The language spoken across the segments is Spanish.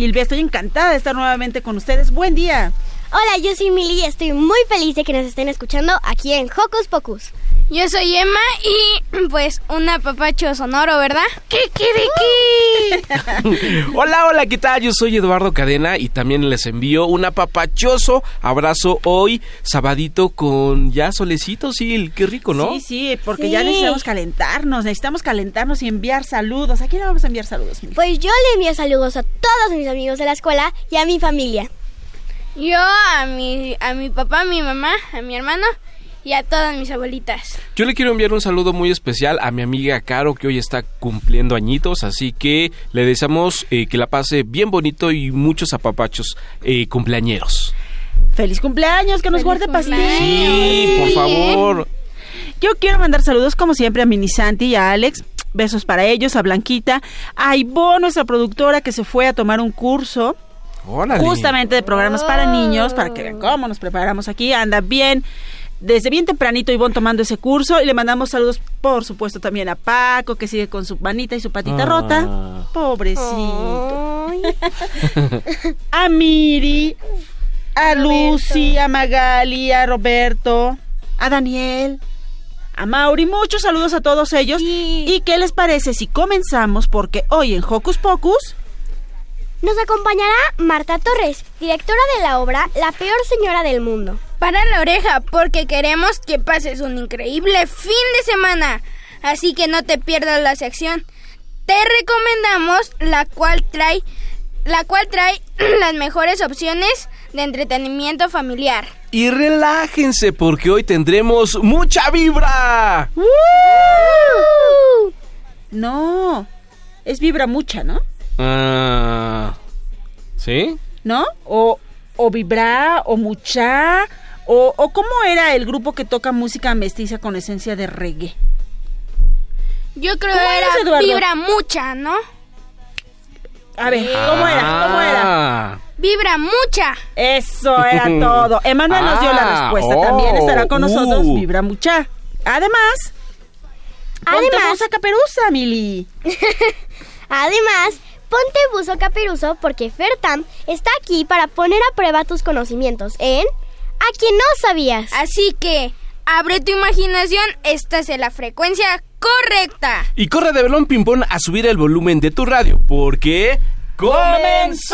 Silvia, estoy encantada de estar nuevamente con ustedes. Buen día. Hola, yo soy Milly y estoy muy feliz de que nos estén escuchando aquí en Hocus Pocus. Yo soy Emma y pues un apapacho sonoro, ¿verdad? ¿Qué quiere qué? Hola, hola, ¿qué tal? Yo soy Eduardo Cadena y también les envío un apapachoso abrazo hoy, sabadito con ya solecito, sí, qué rico, ¿no? Sí, sí, porque Sí. ya necesitamos calentarnos, necesitamos calentarnos y enviar saludos. ¿A quién le vamos a enviar saludos? Pues yo le envío saludos a todos mis amigos de la escuela y a mi familia. Yo a mi, a mi papá, a mi mamá, a mi hermano y a todas mis abuelitas. Yo le quiero enviar un saludo muy especial a mi amiga Caro que hoy está cumpliendo añitos, así que le deseamos eh, que la pase bien bonito y muchos apapachos eh, cumpleañeros. Feliz cumpleaños, que nos guarde pastel. Sí, por favor. Yo quiero mandar saludos como siempre a Mini Santi y a Alex. Besos para ellos, a Blanquita, a Ivonne, nuestra productora que se fue a tomar un curso Órale. justamente de programas para niños, para que vean cómo nos preparamos aquí. Anda bien, desde bien tempranito Ivonne tomando ese curso y le mandamos saludos, por supuesto, también a Paco, que sigue con su manita y su patita Ah. rota. Pobrecito. A Miri, a Lucy, a Magali, a Roberto, a Daniel, a Mauri. Muchos saludos a todos ellos. Sí. ¿Y qué les parece si comenzamos? Porque hoy en Hocus Pocus... Nos acompañará Marta Torres, directora de la obra La peor señora del mundo. Para la oreja, porque queremos que pases un increíble fin de semana. Así que no te pierdas la sección. Te recomendamos la cual trae la cual trae las mejores opciones de entretenimiento familiar. Y relájense porque hoy tendremos mucha vibra. No, es vibra mucha, ¿no? Ah, ¿Sí? ¿No? O, o vibra, o mucha, o, o cómo era el grupo que toca música mestiza con esencia de reggae. Yo creo ¿Cómo que era vibra mucha, ¿no? A ver, ¿cómo era? ¿Cómo era? Ah. Vibra mucha. Eso era todo. Emanuel nos dio la Ah, respuesta. oh, También estará con nosotros uh. Vibra Mucha. Además, ponte Además- buza caperuza, Mili. Además, ponte buzo caperuzo porque Fertam está aquí para poner a prueba tus conocimientos en A quien no sabías. Así que abre tu imaginación, estás en la frecuencia correcta. Y corre de velón ping-pong a subir el volumen de tu radio porque comenzamos.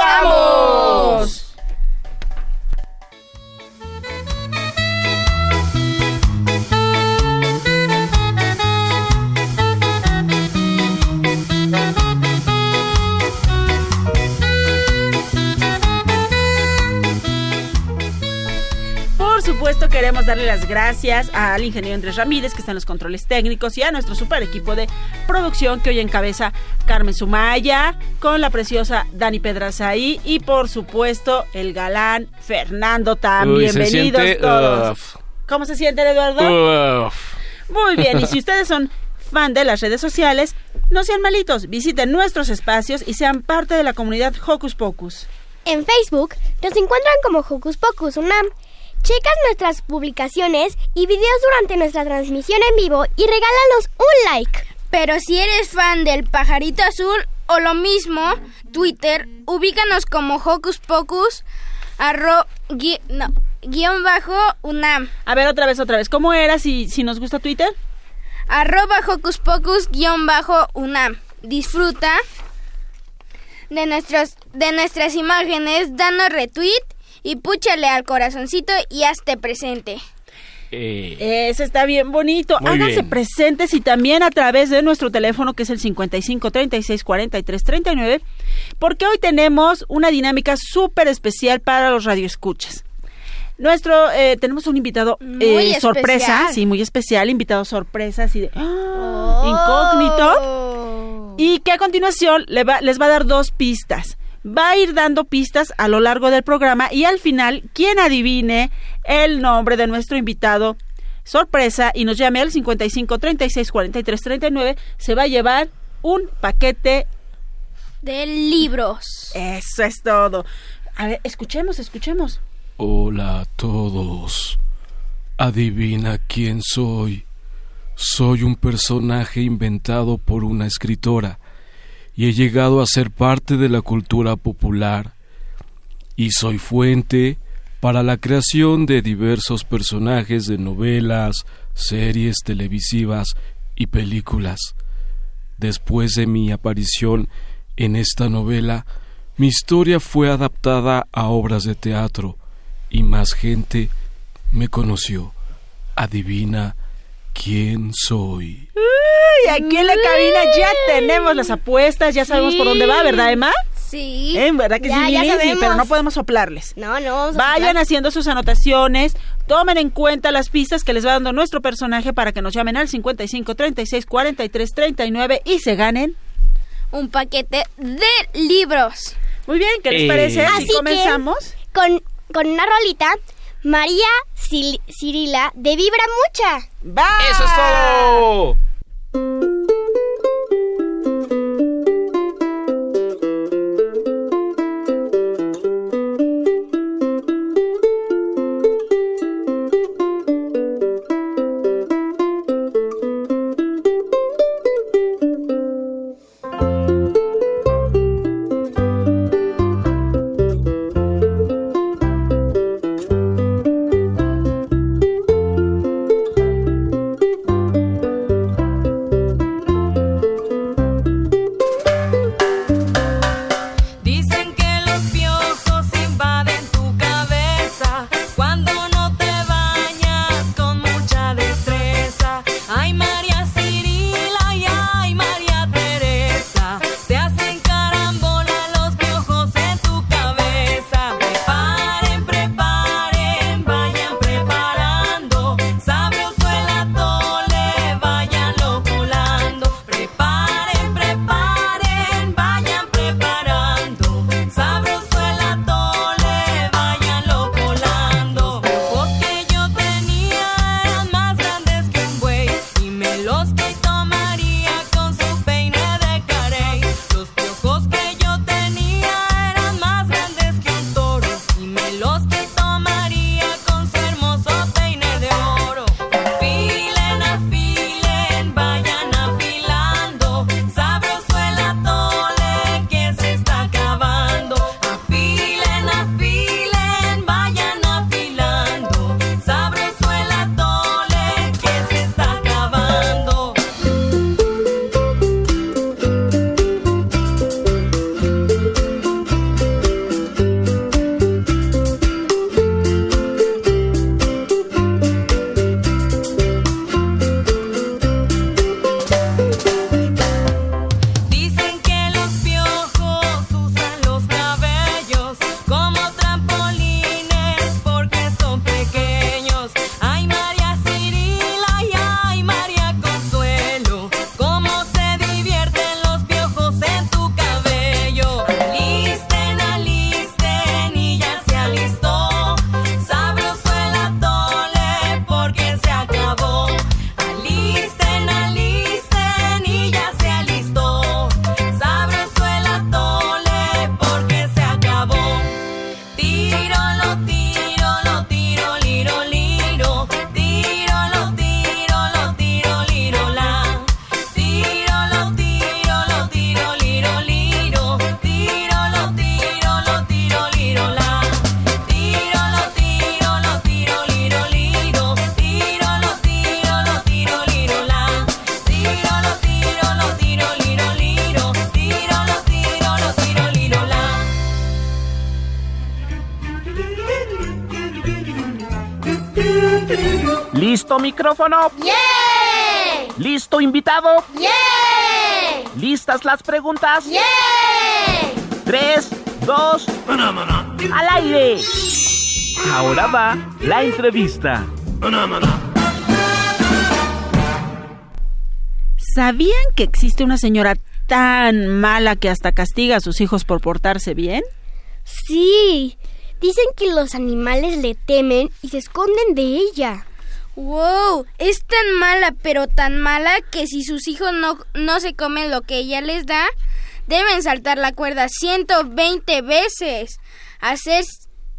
Supuesto, queremos darle las gracias al ingeniero Andrés Ramírez, que está en los controles técnicos, y a nuestro super equipo de producción que hoy encabeza Carmen Sumaya, con la preciosa Dani Pedrazaí, y por supuesto, el galán Fernando Tam. Uy, se Bienvenidos siente, todos. uf. ¿Cómo se sienten, Eduardo? Uf. Muy bien, y si ustedes son fan de las redes sociales, no sean malitos, visiten nuestros espacios y sean parte de la comunidad Hocus Pocus. En Facebook nos encuentran como Hocus Pocus Unam. Checas nuestras publicaciones y videos durante nuestra transmisión en vivo y regálanos un like. Pero si eres fan del pajarito azul o lo mismo, Twitter, ubícanos como Hocus Pocus, arro, gui- no, guion bajo UNAM, A ver, otra vez, otra vez, ¿cómo era si, si nos gusta Twitter? arroba Hocus Pocus, guion bajo UNAM. disfruta de nuestros de nuestras imágenes, danos retweet y púchale al corazoncito y hazte presente. Eh, Eso está bien bonito. Háganse bien. presentes y también a través de nuestro teléfono que es el 55 36 43 39, porque hoy tenemos una dinámica súper especial para los radioescuchas. Nuestro, eh, tenemos un invitado Muy eh, sorpresa, sí, muy especial, invitado sorpresa, así de ¡ah! incógnito. Y que a continuación le va- les va a dar dos pistas. Va a ir dando pistas a lo largo del programa y al final, quien adivine el nombre de nuestro invitado sorpresa y nos llame al 55 36 43 39, se va a llevar un paquete. De libros. Eso es todo. A ver, escuchemos, escuchemos. Hola a todos. Adivina quién soy. Soy un personaje inventado por una escritora y he llegado a ser parte de la cultura popular. Y soy fuente para la creación de diversos personajes de novelas, series televisivas y películas. Después de mi aparición en esta novela, mi historia fue adaptada a obras de teatro y más gente me conoció. Adivina quién soy. Y aquí en la cabina ya tenemos las apuestas, ya sabemos por dónde va, ¿verdad, Emma? Sí. ¿Eh? ¿Verdad que Ya, sí, ya? Sí, pero no podemos soplarles. No, no. Vayan haciendo sus anotaciones, tomen en cuenta las pistas que les va dando nuestro personaje para que nos llamen al 55 36 43 39 y se ganen. Un paquete de libros. Muy bien, ¿qué les Eh. parece? Así que- comenzamos. Con, con una rolita, María Cirila de Vibra Mucha. ¡Va! ¡Eso es todo! Micrófono? ¡Yeah! ¿Listo invitado? ¡Yeah! ¿Listas las preguntas? ¡Yeah! Tres, dos, al aire. Ahora va la entrevista. ¿Sabían que existe una señora tan mala que hasta castiga a sus hijos por portarse bien? Sí, dicen que los animales le temen y se esconden de ella. ¡Wow! Es tan mala, pero tan mala que si sus hijos no, no se comen lo que ella les da, deben saltar la cuerda 120 veces, hacer,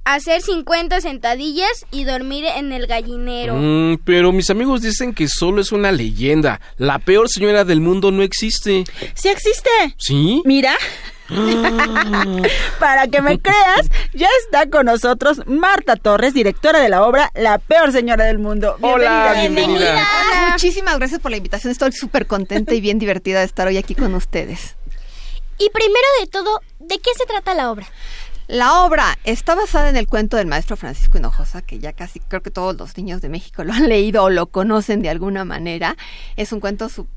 hacer 50 sentadillas y dormir en el gallinero. Mm, pero mis amigos dicen que solo es una leyenda. La peor señora del mundo no existe. Sí existe. ¿Sí? Mira. Para que me creas, ya está con nosotros Marta Torres, directora de la obra La peor señora del mundo. Hola, Bienvenida. bienvenida. Muchísimas gracias por la invitación. Estoy súper contenta y bien divertida de estar hoy aquí con ustedes. Y primero de todo, ¿de qué se trata la obra? La obra está basada en el cuento del maestro Francisco Hinojosa, que ya casi creo que todos los niños de México lo han leído o lo conocen de alguna manera. Es un cuento súper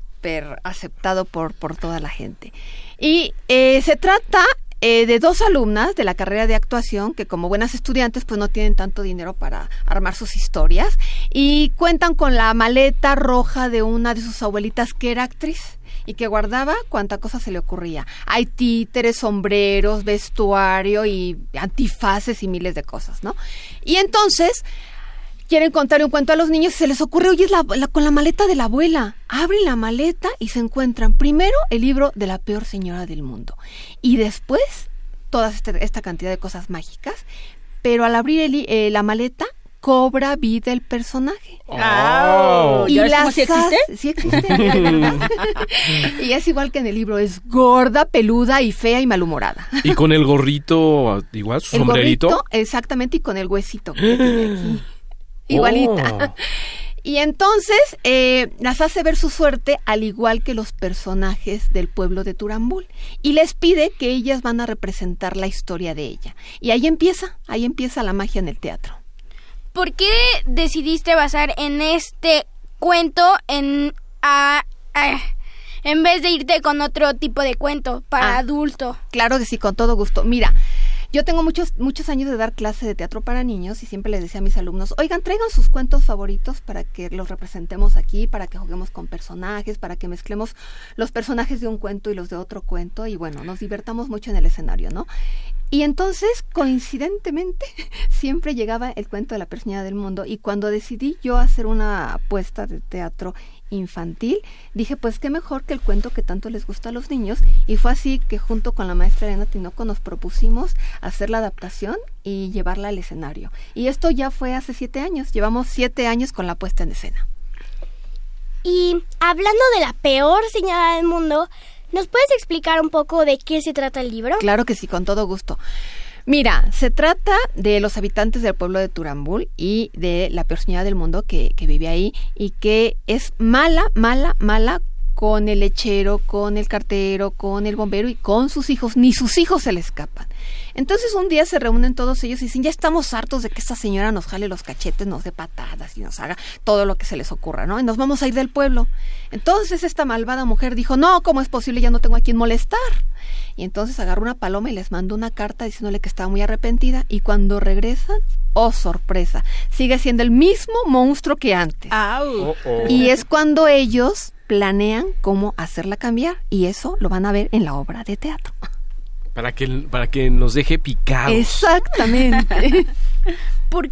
aceptado por, por toda la gente. Y eh, se trata eh, de dos alumnas de la carrera de actuación que como buenas estudiantes pues no tienen tanto dinero para armar sus historias y cuentan con la maleta roja de una de sus abuelitas que era actriz y que guardaba cuanta cosa se le ocurría. Hay títeres, sombreros, vestuario y antifaces y miles de cosas, ¿no? Y entonces quieren contar un cuento a los niños y se les ocurre, oye, es la, la- con la maleta de la abuela. Abren la maleta y se encuentran primero el libro de la peor señora del mundo y después toda este- esta cantidad de cosas mágicas. Pero al abrir el eh, la maleta cobra vida el personaje. Ah, Y ¿ya ves cómo sí existe? Sí y es igual que en el libro, es gorda, peluda y fea y malhumorada. Y con el gorrito, igual, su El sombrerito. gorrito, exactamente, y con el huesito. que tiene aquí. Igualita. Oh. Y entonces eh, las hace ver su suerte al igual que los personajes del pueblo de Turambul. Y les pide que ellas van a representar la historia de ella. Y ahí empieza, ahí empieza la magia en el teatro. ¿Por qué decidiste basar en este cuento en a- a- en vez de irte con otro tipo de cuento para Ah. adulto? Claro que sí, con todo gusto. Mira, yo tengo muchos, muchos años de dar clase de teatro para niños y siempre les decía a mis alumnos, oigan, traigan sus cuentos favoritos para que los representemos aquí, para que juguemos con personajes, para que mezclemos los personajes de un cuento y los de otro cuento y bueno, nos divertamos mucho en el escenario, ¿no? Y entonces, coincidentemente, siempre llegaba el cuento de la persona del mundo y cuando decidí yo hacer una apuesta de teatro infantil, dije, pues qué mejor que el cuento que tanto les gusta a los niños y fue así que junto con la maestra Elena Tinoco nos propusimos hacer la adaptación y llevarla al escenario. Y esto ya fue hace siete años, llevamos siete años con la puesta en escena. Y hablando de la peor señora del mundo, ¿nos puedes explicar un poco de qué se trata el libro? Claro que sí, con todo gusto. Mira, se trata de los habitantes del pueblo de Turambul y de la peor señora del mundo que, que vive ahí y que es mala, mala, mala con el lechero, con el cartero, con el bombero y con sus hijos. Ni sus hijos se le escapan. Entonces un día se reúnen todos ellos y dicen, ya estamos hartos de que esta señora nos jale los cachetes, nos dé patadas y nos haga todo lo que se les ocurra, ¿no? Y nos vamos a ir del pueblo. Entonces esta malvada mujer dijo, no, ¿cómo es posible? Ya no tengo a quien molestar. Y entonces agarró una paloma y les mandó una carta diciéndole que estaba muy arrepentida. Y cuando regresan, oh sorpresa, sigue siendo el mismo monstruo que antes. Au. Y es cuando ellos planean cómo hacerla cambiar. Y eso lo van a ver en la obra de teatro. Para que, para que nos deje picados. Exactamente. ¿Por,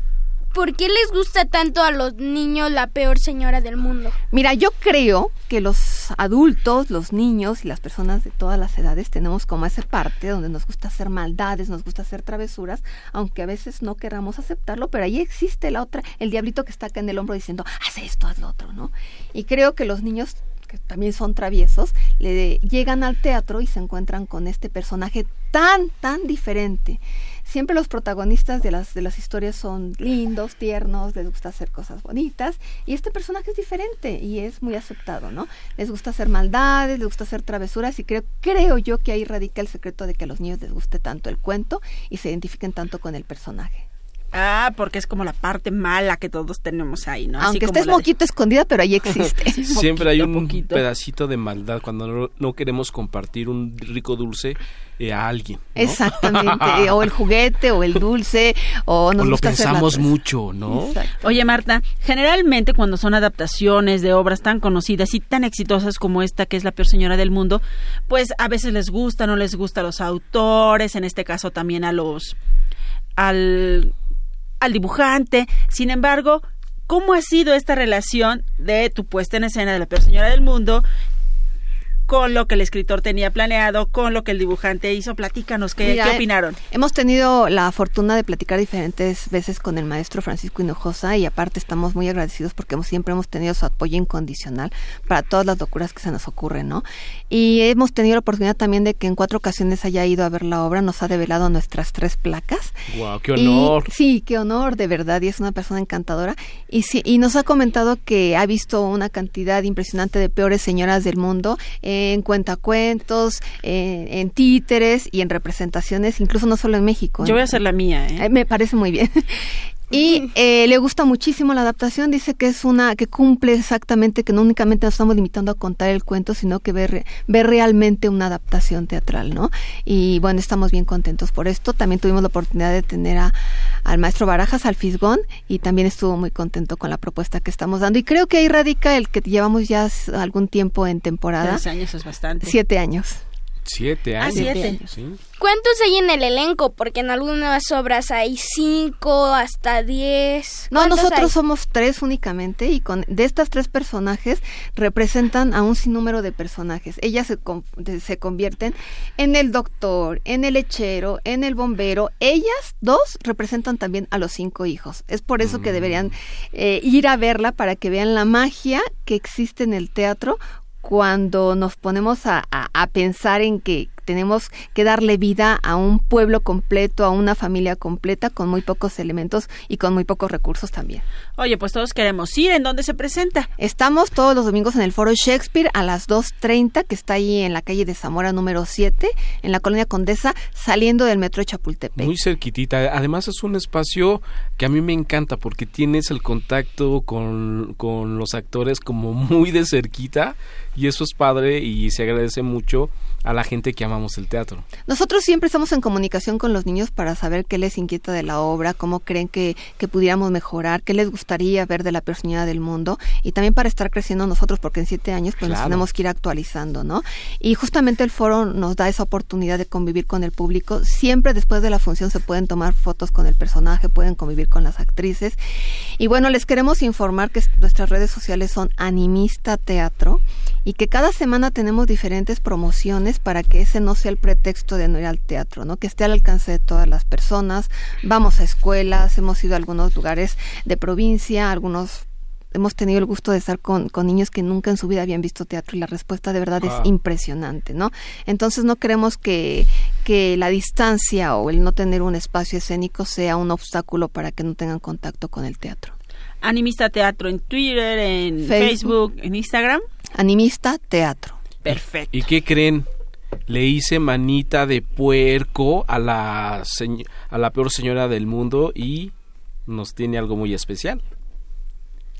por qué les gusta tanto a los niños la peor señora del mundo? Mira, yo creo que los adultos, los niños y las personas de todas las edades tenemos como esa parte donde nos gusta hacer maldades, nos gusta hacer travesuras, aunque a veces no queramos aceptarlo, pero ahí existe la otra, el diablito que está acá en el hombro diciendo, haz esto, haz lo otro, ¿no? Y creo que los niños que también son traviesos, le llegan al teatro y se encuentran con este personaje tan, tan diferente. Siempre los protagonistas de las, de las historias son lindos, tiernos, les gusta hacer cosas bonitas y este personaje es diferente y es muy aceptado, ¿no? Les gusta hacer maldades, les gusta hacer travesuras y creo, creo yo que ahí radica el secreto de que a los niños les guste tanto el cuento y se identifiquen tanto con el personaje. Ah, porque es como la parte mala que todos tenemos ahí, ¿no? Así Aunque como estés de- moquito escondida, pero ahí existe. Siempre hay un poquito. pedacito de maldad cuando no, no queremos compartir un rico dulce eh, a alguien. ¿no? Exactamente. o el juguete, o el dulce, o nos O lo gusta pensamos mucho, ¿no? Exacto. Oye, Marta, generalmente cuando son adaptaciones de obras tan conocidas y tan exitosas como esta, que es La peor señora del mundo, pues a veces les gusta, no les gusta a los autores, en este caso también a los. al. Al dibujante. Sin embargo, ¿cómo ha sido esta relación de tu puesta en escena de La peor señora del mundo? Con lo que el escritor tenía planeado, con lo que el dibujante hizo. Platícanos, ¿qué, Mira, ¿qué eh, opinaron? Hemos tenido la fortuna de platicar diferentes veces con el maestro Francisco Hinojosa y aparte estamos muy agradecidos porque hemos- siempre hemos tenido su apoyo incondicional para todas las locuras que se nos ocurren, ¿no? Y hemos tenido la oportunidad también de que en cuatro ocasiones haya ido a ver la obra, nos ha develado nuestras tres placas. Guau, qué Y- honor. sí, qué honor, de verdad, y es una persona encantadora. Y, sí, y nos ha comentado que ha visto una cantidad impresionante de peores señoras del mundo en cuentacuentos, en, en títeres y en representaciones, incluso no solo en México. Yo voy a hacer la mía, ¿eh? Eh, Me parece muy bien. Y eh, le gusta muchísimo la adaptación, dice que es una que cumple exactamente, que no únicamente nos estamos limitando a contar el cuento, sino que ve, re- ve realmente una adaptación teatral, ¿no? Y bueno, estamos bien contentos por esto. También tuvimos la oportunidad de tener a, al maestro Barajas, al Fisgón, y también estuvo muy contento con la propuesta que estamos dando. Y creo que ahí radica el que llevamos ya algún tiempo en temporada, Tres años es bastante. siete años. Siete Ah, años. siete. Sí. ¿Cuántos hay en el elenco? Porque en algunas obras hay cinco hasta diez. No, ¿Cuántos nosotros hay? somos tres únicamente y con de estas tres personajes representan a un sinnúmero de personajes. Ellas se, se convierten en el doctor, en el lechero, en el bombero. Ellas dos representan también a los cinco hijos. Es por eso que deberían eh, ir a verla para que vean la magia que existe en el teatro cuando nos ponemos a, a- a pensar en que tenemos que darle vida a un pueblo completo, a una familia completa, con muy pocos elementos y con muy pocos recursos también. Oye, pues todos queremos ir. ¿En dónde se presenta? Estamos todos los domingos en el Foro Shakespeare a las 2.30, que está ahí en la calle de Zamora número 7, en la colonia Condesa, saliendo del metro de Chapultepec. Muy cerquitita. Además es un espacio que a mí me encanta porque tienes el contacto con, con los actores como muy de cerquita y eso es padre y se agradece mucho a la gente que amamos el teatro. Nosotros siempre estamos en comunicación con los niños para saber qué les inquieta de la obra, cómo creen que, que pudiéramos mejorar, qué les gustaría ver de la personalidad del mundo y también para estar creciendo nosotros, porque en siete años pues nos tenemos que ir actualizando, ¿no? Y justamente el foro nos da esa oportunidad de convivir con el público. Siempre después de la función se pueden tomar fotos con el personaje, pueden convivir con las actrices. Y bueno, les queremos informar que nuestras redes sociales son Animista Teatro y que cada semana tenemos diferentes promociones para que ese no sea el pretexto de no ir al teatro, ¿no? Que esté al alcance de todas las personas. Vamos a escuelas, hemos ido a algunos lugares de provincia, algunos hemos tenido el gusto de estar con, con niños que nunca en su vida habían visto teatro y la respuesta de verdad Wow. es impresionante, ¿no? Entonces no queremos que, que la distancia o el no tener un espacio escénico sea un obstáculo para que no tengan contacto con el teatro. Animista Teatro en Twitter, en Facebook. Facebook, en Instagram. Animista Teatro. Perfecto. ¿Y qué creen? Le hice manita de puerco a la, a la peor señora del mundo y nos tiene algo muy especial.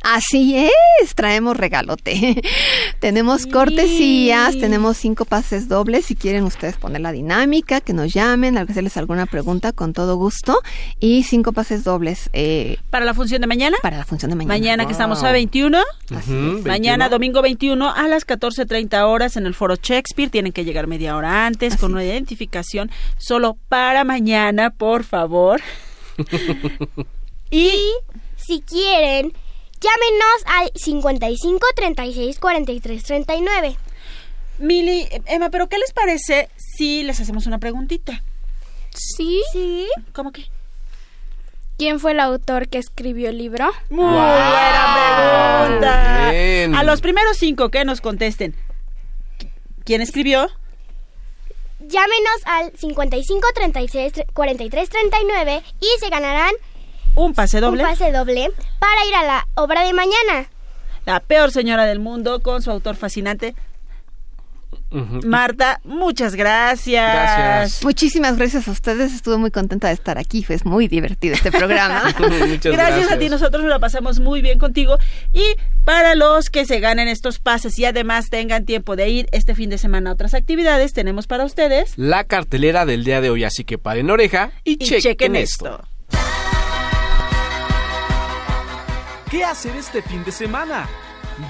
Así es, traemos regalote. tenemos cortesías, tenemos cinco pases dobles. Si quieren ustedes poner la dinámica, que nos llamen, al hacerles alguna pregunta, con todo gusto. Y cinco pases dobles eh, Para la función de mañana. para la función de mañana. Mañana que estamos a 21. Ujú, Mañana, 21. domingo 21, a las 14.30 horas en el Foro Shakespeare. Tienen que llegar media hora antes con una identificación solo para mañana, por favor. y Si quieren, llámenos al 55 36 43 39. Mili, Emma, ¿pero qué les parece si les hacemos una preguntita? ¿Sí? Sí. ¿Cómo que? ¿Quién fue el autor que escribió el libro? Muy buena pregunta. Bien. A los primeros cinco que nos contesten. ¿Quién escribió? Llámenos al 55 36 43 39 y se ganarán Un pase doble. un pase doble para ir a la obra de mañana. La peor señora del mundo con su autor fascinante. Marta, muchas gracias. Gracias. Muchísimas gracias a ustedes. Estuve muy contenta de estar aquí. Fue muy divertido este programa. Muchas gracias, a ti, nosotros nos la pasamos muy bien contigo. Y para los que se ganen estos pases y además tengan tiempo de ir este fin de semana a otras actividades, tenemos para ustedes La cartelera del día de hoy, así que paren oreja y, y chequen, chequen esto. esto. ¿Qué hacer este fin de semana?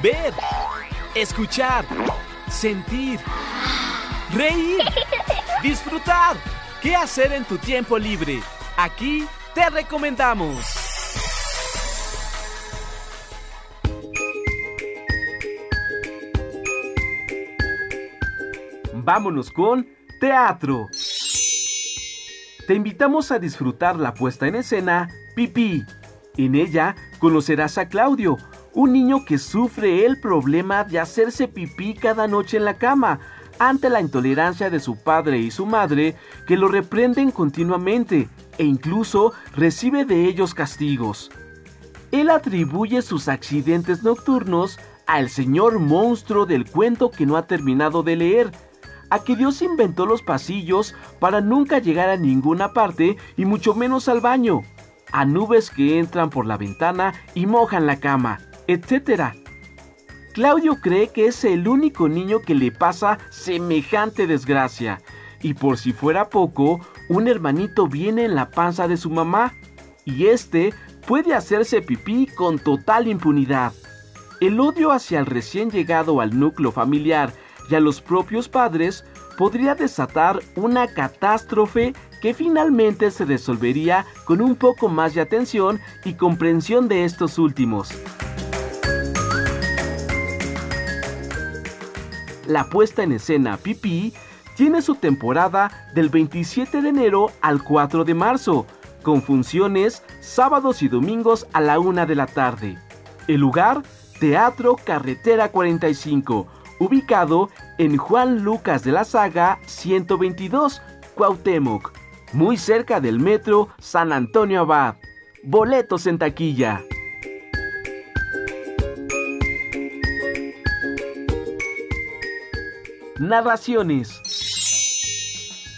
Ver, escuchar, sentir, reír, disfrutar. ¿Qué hacer en tu tiempo libre? Aquí te recomendamos. Vámonos con teatro. Te invitamos a disfrutar la puesta en escena Pipí. En ella conocerás a Claudio, un niño que sufre el problema de hacerse pipí cada noche en la cama, ante la intolerancia de su padre y su madre, que lo reprenden continuamente e incluso recibe de ellos castigos. Él atribuye sus accidentes nocturnos al señor monstruo del cuento que no ha terminado de leer, a que Dios inventó los pasillos para nunca llegar a ninguna parte y mucho menos al baño, a nubes que entran por la ventana y mojan la cama, etc. Claudio cree que es el único niño que le pasa semejante desgracia, y por si fuera poco, un hermanito viene en la panza de su mamá, y este puede hacerse pipí con total impunidad. El odio hacia el recién llegado al núcleo familiar y a los propios padres podría desatar una catástrofe que finalmente se resolvería con un poco más de atención y comprensión de estos últimos. La puesta en escena Pipí tiene su temporada del 27 de enero al 4 de marzo, con funciones sábados y domingos a la 1 de la tarde. El lugar, Teatro Carretera 45, ubicado en Juan Lucas de la Saga 122, Cuauhtémoc, muy cerca del metro San Antonio Abad. Boletos en taquilla. Narraciones.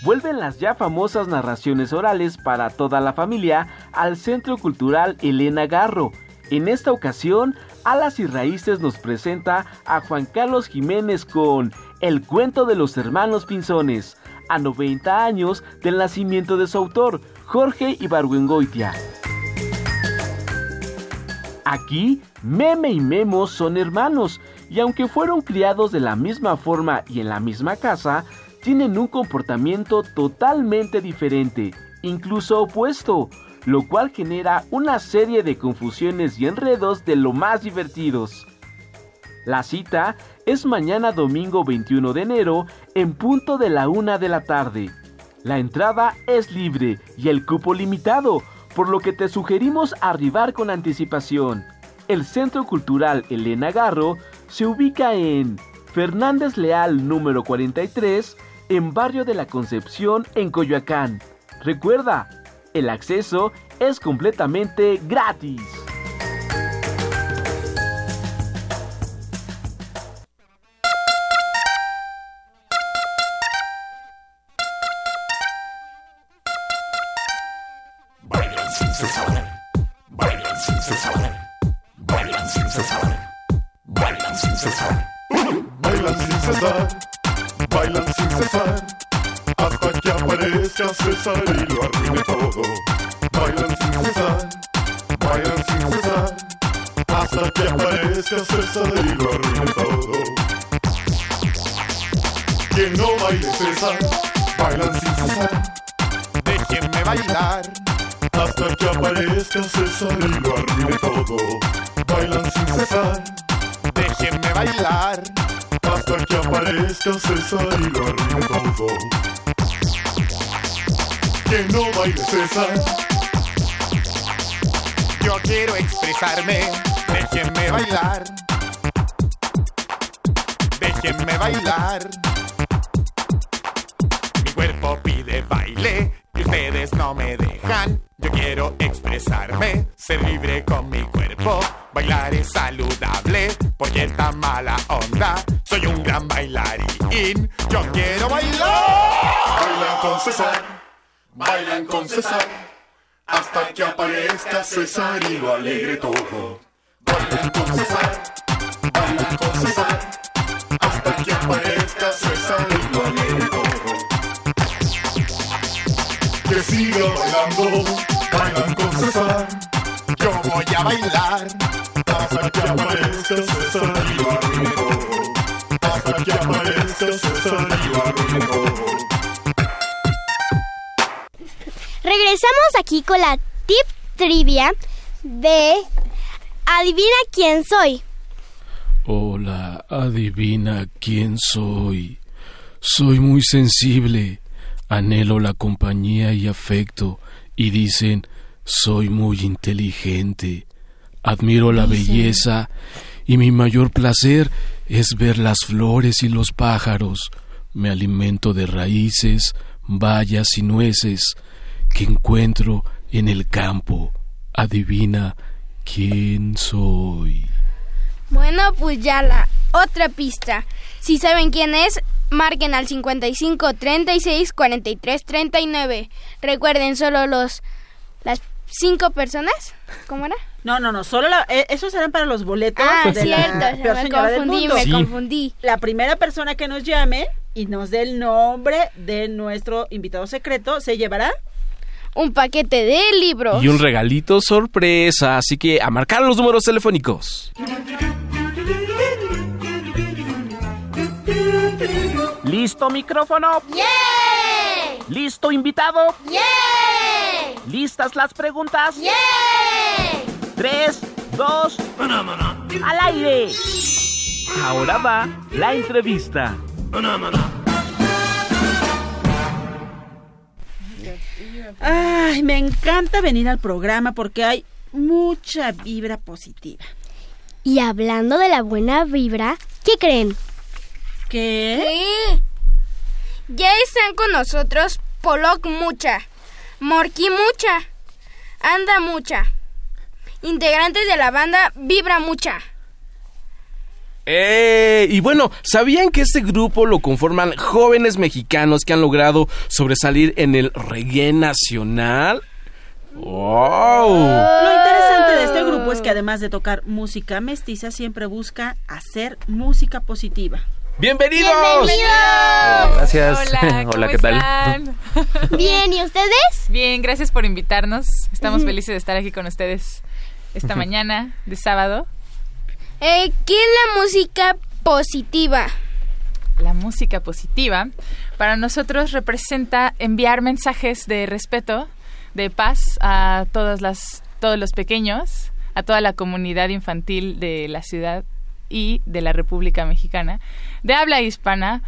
Vuelven las ya famosas narraciones orales para toda la familia al Centro Cultural Elena Garro. En esta ocasión, Alas y Raíces nos presenta a Juan Carlos Jiménez con El cuento de los hermanos Pinzones, a 90 años del nacimiento de su autor, Jorge Ibargüengoitia. Aquí, Meme y Memo son hermanos, y aunque fueron criados de la misma forma y en la misma casa, tienen un comportamiento totalmente diferente, incluso opuesto, lo cual genera una serie de confusiones y enredos de lo más divertidos. La cita es mañana domingo 21 de enero en punto de la una de la tarde. La entrada es libre y el cupo limitado, por lo que te sugerimos arribar con anticipación. El Centro Cultural Elena Garro se ubica en Fernández Leal número 43, en Barrio de la Concepción, en Coyoacán. Recuerda, el acceso es completamente gratis. César y lo arruine todo. Bailan sin cesar, bailan sin cesar, hasta que aparezca César y lo arruine todo. Que no baile César, bailan sin cesar. Déjenme bailar hasta que aparezca César y lo arruine todo. Bailan sin cesar. Déjenme bailar hasta que aparezca César y lo arruine todo. Que no baile César. Yo quiero expresarme. Déjenme bailar. Déjenme bailar. Mi cuerpo pide baile y ustedes no me dejan. Yo quiero expresarme, ser libre con mi cuerpo. Bailar es saludable porque está mala onda. Soy un gran bailarín. Yo quiero bailar. Bailan con César, bailan con César, hasta que aparezca César y lo alegre todo. Bailan con César, bailan con César, hasta que aparezca César y lo alegre todo. Que siga bailando. Yo voy a bailar hasta que aparezca César. Hasta que aparezca César. Regresamos aquí con la tip trivia de Adivina quién soy. Hola, adivina quién soy. Soy muy sensible, anhelo la compañía y afecto, y dicen, soy muy inteligente. Admiro la belleza, y mi mayor placer es ver las flores y los pájaros. Me alimento de raíces, bayas y nueces que encuentro en el campo. Adivina quién soy. Bueno, pues ya la otra pista. Si saben quién es, marquen al 55 36 43 39. Recuerden solo los las cinco personas. ¿Cómo era? No, no, no, solo la- eh, esos eran para los boletos Ah, de la cierto, peor me confundí, mundo. me Sí. confundí. La primera persona que nos llame y nos dé el nombre de nuestro invitado secreto se llevará Un paquete de libros. Y un regalito sorpresa, así que a marcar los números telefónicos. ¿Listo micrófono? ¿Listo invitado? ¿Listas las preguntas? Tres, dos, al aire. Ahora va la entrevista. Ay, me encanta venir al programa porque hay mucha vibra positiva. Y hablando de la buena vibra, ¿qué creen? ¿Qué? Sí. Ya están con nosotros Polok Mucha, Morki Mucha, Anda Mucha, integrantes de la banda Vibra Mucha. ¡Eh! Y bueno, ¿sabían que este grupo lo conforman jóvenes mexicanos que han logrado sobresalir en el reggae nacional? ¡Wow! Lo interesante de este grupo es que además de tocar música mestiza, siempre busca hacer música positiva. ¡Bienvenidos! Gracias. Hola, ¿cómo ¿qué tal? Bien, ¿y ustedes? Bien, gracias por invitarnos. Estamos felices de estar aquí con ustedes esta mañana de sábado. Eh, ¿Qué es la música positiva? La música positiva para nosotros representa enviar mensajes de respeto, de paz a todas las todos los pequeños, a toda la comunidad infantil de la ciudad y de la República Mexicana, de habla hispana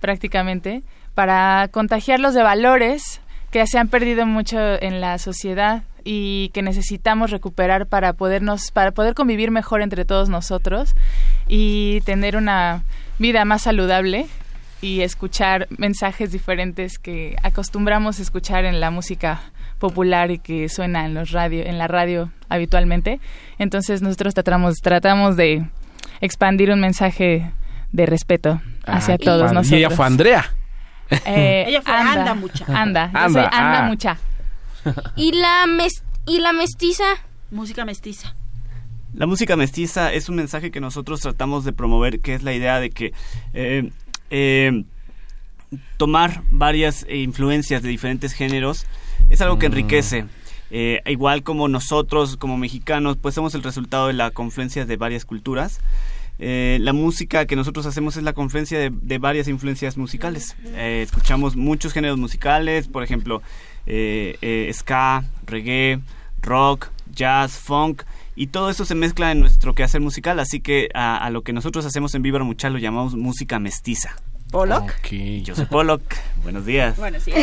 prácticamente, para contagiarlos de valores que se han perdido mucho en la sociedad y que necesitamos recuperar para podernos para poder convivir mejor entre todos nosotros y tener una vida más saludable y escuchar mensajes diferentes que acostumbramos escuchar en la música popular y que suena en los radio en la radio habitualmente. Entonces nosotros tratamos tratamos de expandir un mensaje de respeto hacia Ah, todos padre. nosotros. Y ella fue Andrea. Eh, Ella fue Anda Mucha. Anda, yo Anda, soy Anda ah. Mucha. ¿Y la, mes- y la mestiza? Música mestiza. La música mestiza es un mensaje que nosotros tratamos de promover, que es la idea de que eh, eh, tomar varias influencias de diferentes géneros es algo que Mm. enriquece. Eh, igual como nosotros, como mexicanos, pues somos el resultado de la confluencia de varias culturas. Eh, la música que nosotros hacemos es la confluencia de, de varias influencias musicales. Eh, escuchamos muchos géneros musicales, por ejemplo, eh, eh, ska, reggae, rock, jazz, funk, y todo eso se mezcla en nuestro quehacer musical, así que a, a lo que nosotros hacemos en Vibra Mucha lo llamamos música mestiza. ¿Pollock? Ok. Yo soy Pollock, buenos días. Bueno, sí.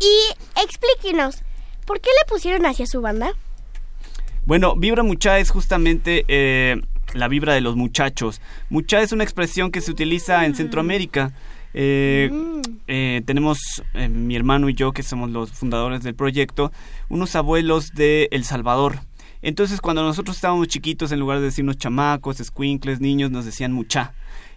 Y explíquenos, ¿por qué le pusieron así a su banda? Bueno, Vibra Mucha es justamente eh, la vibra de los muchachos. Mucha es una expresión que se utiliza en Centroamérica. Eh, eh, tenemos eh, mi hermano y yo, que somos los fundadores del proyecto, unos abuelos de El Salvador. Entonces, cuando nosotros estábamos chiquitos, en lugar de decirnos chamacos, escuincles, niños, nos decían mucha.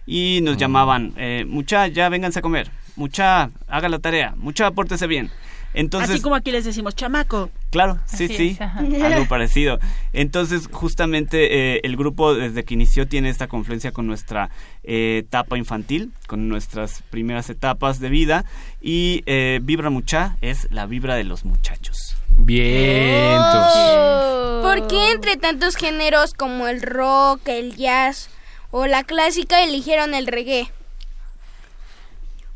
y nos llamaban, eh, mucha, ya vénganse a comer, mucha, haga la tarea, mucha, pórtese bien. Entonces, Así como aquí les decimos, chamaco. Claro, sí, Así sí, es, algo parecido. Entonces, justamente eh, el grupo desde que inició tiene esta confluencia con nuestra eh, etapa infantil, con nuestras primeras etapas de vida y eh, Vibra Mucha es la vibra de los muchachos. Vientos. ¿Por qué entre tantos géneros como el rock, el jazz o la clásica eligieron el reggae?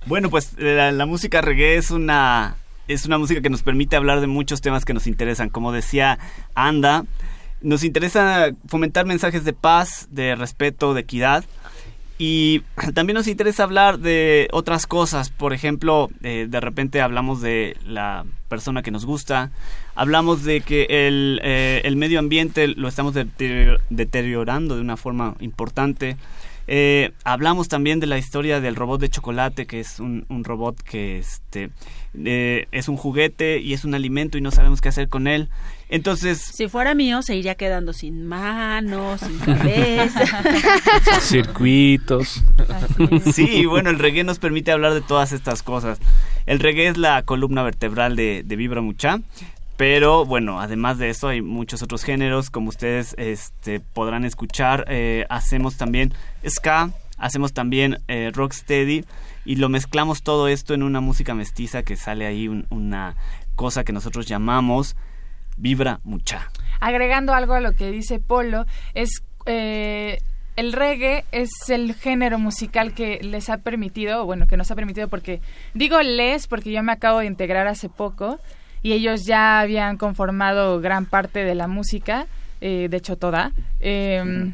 Bueno, pues la, la música reggae es una es una música que nos permite hablar de muchos temas que nos interesan. Como decía Anda, nos interesa fomentar mensajes de paz, de respeto, de equidad. Y también nos interesa hablar de otras cosas. Por ejemplo, eh, de repente hablamos de la persona que nos gusta. Hablamos de que el, eh, el medio ambiente lo estamos deterior- deteriorando de una forma importante. Eh, hablamos también de la historia del robot de chocolate, que es un, un robot que este, eh, es un juguete y es un alimento y no sabemos qué hacer con él. Entonces... Si fuera mío, se iría quedando sin manos, sin cabeza. Circuitos. Sí, bueno, el reggae nos permite hablar de todas estas cosas. El reggae es la columna vertebral de, de Vibra Mucha. Pero bueno, además de eso hay muchos otros géneros, como ustedes este, podrán escuchar. eh, hacemos también ska, hacemos también eh, rocksteady y lo mezclamos todo esto en una música mestiza que sale ahí un- una cosa que nosotros llamamos Vibra Mucha. Agregando algo a lo que dice Polo, es eh, el reggae es el género musical que les ha permitido, bueno, que nos ha permitido porque digo les porque yo me acabo de integrar hace poco y ellos ya habían conformado gran parte de la música, eh, de hecho toda. em,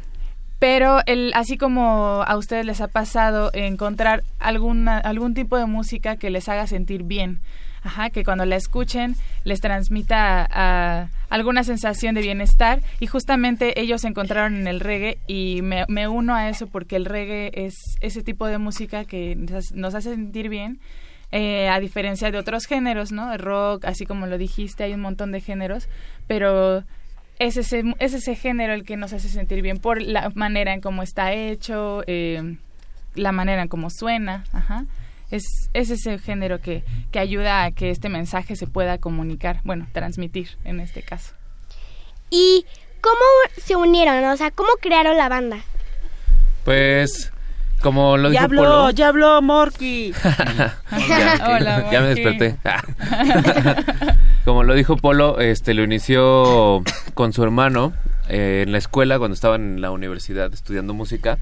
pero el, así como a ustedes les ha pasado encontrar alguna, algún tipo de música que les haga sentir bien, Ajá, que cuando la escuchen les transmita alguna sensación de bienestar y justamente ellos encontraron en el reggae y me, me uno a eso porque el reggae es ese tipo de música que nos hace sentir bien eh, a diferencia de otros géneros, ¿no? El rock, así como lo dijiste, hay un montón de géneros, pero es ese, es ese género el que nos hace sentir bien por la manera en cómo está hecho, eh, la manera en cómo suena, ajá. Es, es ese género que, que ayuda a que este mensaje se pueda comunicar, bueno, transmitir en este caso. ¿Y cómo se unieron? O sea, ¿cómo crearon la banda? Pues, como lo ya dijo habló, Polo. ya habló Morky. Ya, ok. Hola, Ya me desperté. Como lo dijo Polo, este lo inició con su hermano eh, en la escuela cuando estaban en la universidad estudiando música.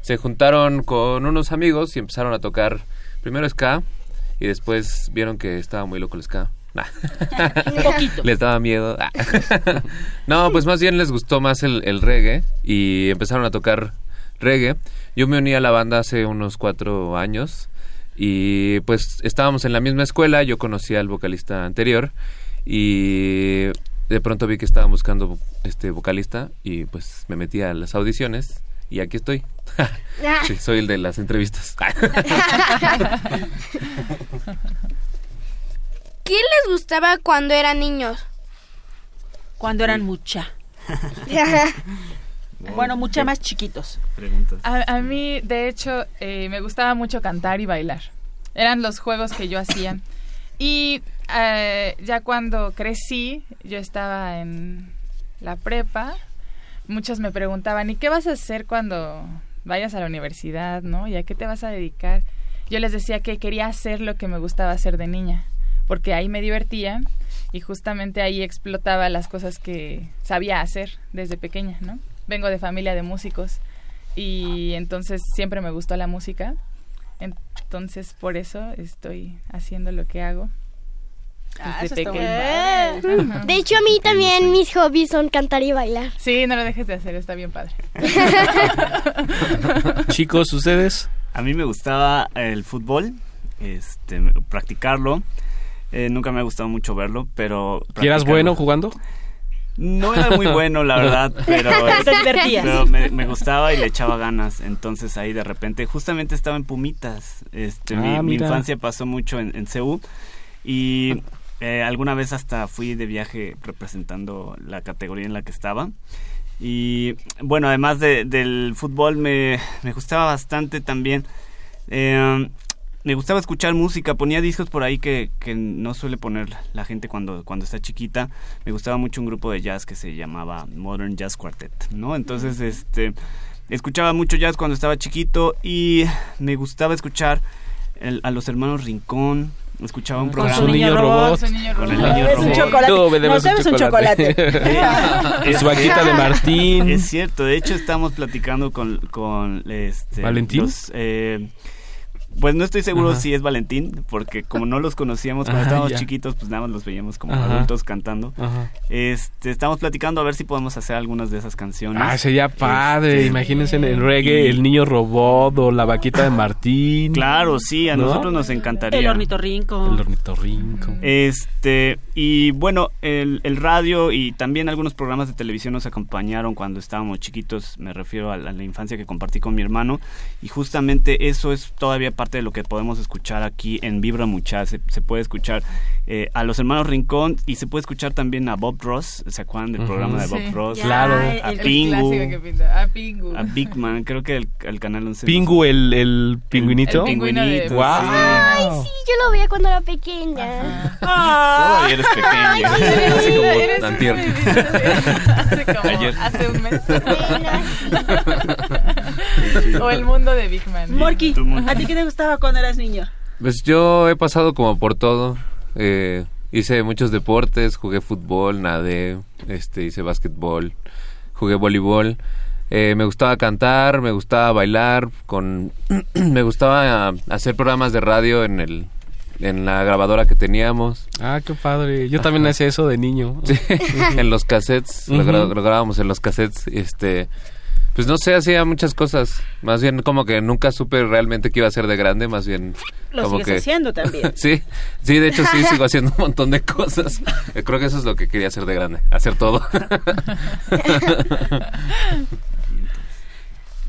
Se juntaron con unos amigos y empezaron a tocar primero ska y después vieron que estaba muy loco el ska. Nah. Poquito. Les daba miedo. No, pues más bien les gustó más el, el reggae y empezaron a tocar reggae. Yo me uní a la banda hace unos cuatro años y pues estábamos en la misma escuela. Yo conocí al vocalista anterior y de pronto vi que estaban buscando este vocalista y pues me metí a las audiciones y aquí estoy. sí, soy el de las entrevistas. ¿Qué les gustaba cuando eran niños? Cuando eran mucha. Bueno, mucha más chiquitos. Preguntas. A, a mí, de hecho, eh, me gustaba mucho cantar y bailar. Eran los juegos que yo hacía. Y eh, ya cuando crecí, yo estaba en la prepa, muchos me preguntaban, ¿y qué vas a hacer cuando vayas a la universidad, no? ¿Y a qué te vas a dedicar? Yo les decía que quería hacer lo que me gustaba hacer de niña, porque ahí me divertía y justamente ahí explotaba las cosas que sabía hacer desde pequeña, ¿no? Vengo de familia de músicos y entonces siempre me gustó la música. Entonces por eso estoy haciendo lo que hago. Ah, eso está. De hecho, a mí también mis hobbies son cantar y bailar. Sí, no lo dejes de hacer, está bien padre. Chicos, ¿ustedes? A mí me gustaba el fútbol, este, practicarlo. Eh, nunca me ha gustado mucho verlo, pero... ¿Y eras bueno jugando? No era muy bueno, la verdad, pero, Te divertías. pero me, me gustaba y le echaba ganas. Entonces ahí de repente, justamente estaba en Pumitas. Este, mi, Ah, mi mira. infancia pasó mucho en, en y eh, alguna vez hasta fui de viaje representando la categoría en la que estaba. Y bueno, además de- del fútbol me, me gustaba bastante también. eh, me gustaba escuchar música, ponía discos por ahí que, que no suele poner la gente cuando, cuando está chiquita. Me gustaba mucho un grupo de jazz que se llamaba Modern Jazz Quartet, ¿no? Entonces, este, escuchaba mucho jazz cuando estaba chiquito y me gustaba escuchar el- a los hermanos Rincón. Escuchaba un Con programa. su niño robot. Con su niño Con el robot. niño Debes un robot. chocolate. Un chocolate. chocolate. Es- Su vaquita de Martín. Es cierto, de hecho estamos platicando con, con este, ¿Valentín? los, eh, pues no estoy seguro Ajá. si es Valentín, porque como no los conocíamos cuando estábamos ya. chiquitos, pues nada más los veíamos como Ajá. adultos cantando. Ajá. Este, estamos platicando a ver si podemos hacer algunas de esas canciones. Ah, sería padre. Este, Imagínense en el reggae, el niño robot o la vaquita de Martín. Claro, sí, a ¿No? nosotros nos encantaría. El ornitorrinco. El ornitorrinco. Este, y bueno, el, el radio y también algunos programas de televisión nos acompañaron cuando estábamos chiquitos, me refiero a la, a la infancia que compartí con mi hermano, y justamente eso es todavía parte de lo que podemos escuchar aquí en Vibra Mucha, se, se puede escuchar eh, a los hermanos Rincón y se puede escuchar también a Bob Ross, ¿se acuerdan del Ujú. programa de Bob Sí. Ross? Ya, Claro. A el Pingu, pinta. A Pingu. a Big Man, creo que el, el canal 11. Pingu, el, el pingüinito. El pingüinito, de- sí. Wow. Ay, sí, yo lo veía cuando era pequeña. Todavía eres pequeña. Así como Eres. Hace como Ayer. hace un mes. o el mundo de Big Man. Morky, ¿a ti qué te gustaba cuando eras niño? Pues yo he pasado como por todo. Eh, hice muchos deportes, jugué fútbol, nadé, este, hice básquetbol, jugué voleibol. Eh, me gustaba cantar, me gustaba bailar, con, me gustaba hacer programas de radio en el, en la grabadora que teníamos. Ah, qué padre. Yo también hacía eso de niño. Sí, en los cassettes, lo, Ujú. gra- lo grabábamos en los cassettes, este, pues no sé, hacía muchas cosas, más bien como que nunca supe realmente qué iba a hacer de grande, más bien Lo como sigues que haciendo también. sí, sí, de hecho sí sigo haciendo un montón de cosas. Eh, Creo que eso es lo que quería hacer de grande, hacer todo.